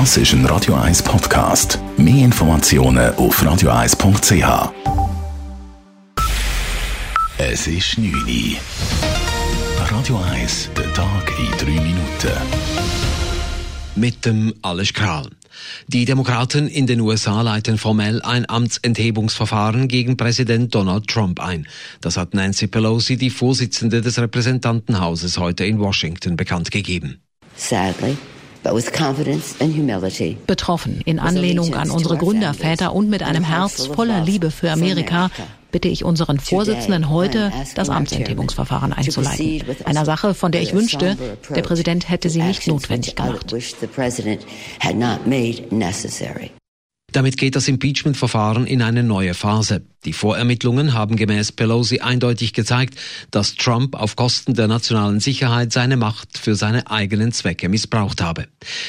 Das ist ein Radio 1 Podcast. Mehr Informationen auf radio1.ch. Es ist 9 Uhr. Radio 1, der Tag in 3 Minuten. Mit dem Alles Kral. Die Demokraten in den USA leiten formell ein Amtsenthebungsverfahren gegen Präsident Donald Trump ein. Das hat Nancy Pelosi, die Vorsitzende des Repräsentantenhauses, heute in Washington bekannt gegeben. Sadly, Betroffen in Anlehnung an unsere Gründerväter und mit einem Herz voller Liebe für Amerika bitte ich unseren Vorsitzenden heute, das Amtsenthebungsverfahren einzuleiten. Einer Sache, von der ich wünschte, der Präsident hätte sie nicht notwendig gemacht. Damit geht das Impeachment-Verfahren in eine neue Phase. Die Vorermittlungen haben gemäß Pelosi eindeutig gezeigt, dass Trump auf Kosten der nationalen Sicherheit seine Macht für seine eigenen Zwecke missbraucht habe.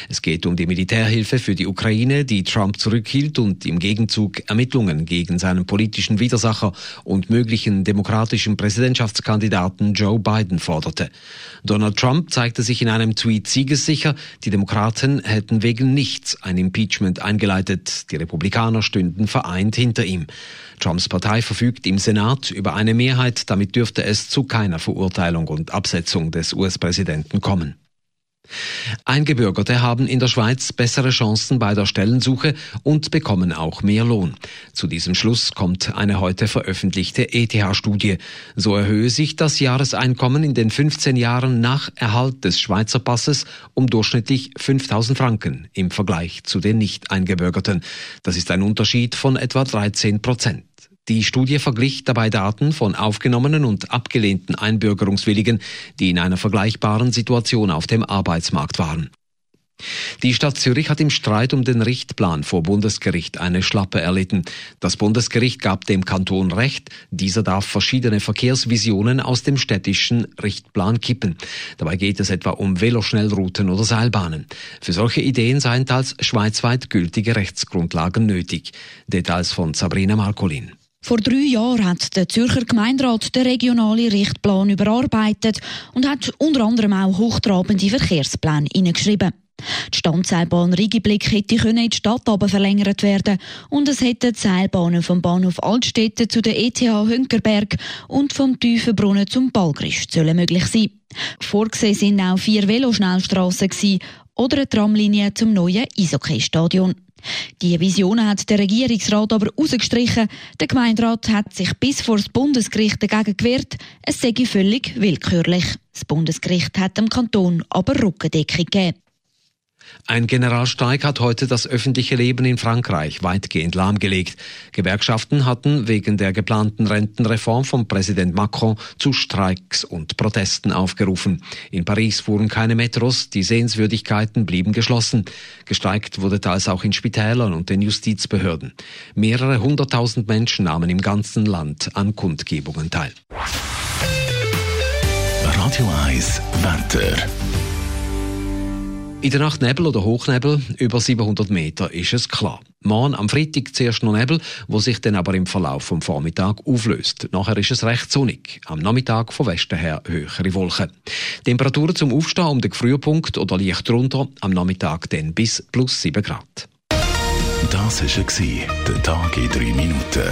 Es geht um die Militärhilfe für die Ukraine, die Trump zurückhielt und im Gegenzug Ermittlungen gegen seinen politischen Widersacher und möglichen demokratischen Präsidentschaftskandidaten Joe Biden forderte. Donald Trump zeigte sich in einem Tweet siegessicher, die Demokraten hätten wegen nichts ein Impeachment eingeleitet. Die Republikaner stünden vereint hinter ihm. Trumps Partei verfügt im Senat über eine Mehrheit, damit dürfte es zu keiner Verurteilung und Absetzung des US-Präsidenten kommen. Eingebürgerte haben in der Schweiz bessere Chancen bei der Stellensuche und bekommen auch mehr Lohn. Zu diesem Schluss kommt eine heute veröffentlichte ETH-Studie. So erhöhe sich das Jahreseinkommen in den 15 Jahren nach Erhalt des Schweizer Passes um durchschnittlich 5000 Franken im Vergleich zu den Nicht-Eingebürgerten. Das ist ein Unterschied von etwa 13 Prozent. Die Studie verglich dabei Daten von aufgenommenen und abgelehnten Einbürgerungswilligen, die in einer vergleichbaren Situation auf dem Arbeitsmarkt waren. Die Stadt Zürich hat im Streit um den Richtplan vor Bundesgericht eine Schlappe erlitten. Das Bundesgericht gab dem Kanton Recht, dieser darf verschiedene Verkehrsvisionen aus dem städtischen Richtplan kippen. Dabei geht es etwa um Veloschnellrouten oder Seilbahnen. Für solche Ideen seien teils schweizweit gültige Rechtsgrundlagen nötig. Details von Sabrina Marcolin. Vor drei Jahren hat der Zürcher Gemeinderat den regionalen Richtplan überarbeitet und hat unter anderem auch hochtrabende Verkehrspläne hineingeschrieben. Die Standseilbahn Rigiblick hätte in die Stadt verlängert werden und es hätten Seilbahnen vom Bahnhof Altstädte zu der ETH Hünkerberg und vom Tiefenbrunnen zum Balgrist sollen möglich sein. Vorgesehen sind auch vier Veloschnellstrassen oder eine Tramlinie zum neuen Eishockey-Stadion. Die Vision hat der Regierungsrat aber rausgestrichen. Der Gemeinderat hat sich bis vor das Bundesgericht dagegen gewehrt. Es sei völlig willkürlich. Das Bundesgericht hat dem Kanton aber Rückendeckung gegeben. Ein Generalstreik hat heute das öffentliche Leben in Frankreich weitgehend lahmgelegt. Gewerkschaften hatten wegen der geplanten Rentenreform von Präsident Macron zu Streiks und Protesten aufgerufen. In Paris fuhren keine Metros, die Sehenswürdigkeiten blieben geschlossen. Gestreikt wurde teils auch in Spitälern und den Justizbehörden. Mehrere hunderttausend Menschen nahmen im ganzen Land an Kundgebungen teil. Radio 1 Wetter. In der Nacht Nebel oder Hochnebel, über 700 Meter, ist es klar. Morgen am Freitag zuerst noch Nebel, wo sich dann aber im Verlauf vom Vormittag auflöst. Nachher ist es recht sonnig. Am Nachmittag von Westen her höhere Wolken. Temperaturen zum Aufstehen um den Frühpunkt oder leicht drunter, am Nachmittag dann bis plus 7 Grad. Das war der Tag in 3 Minuten.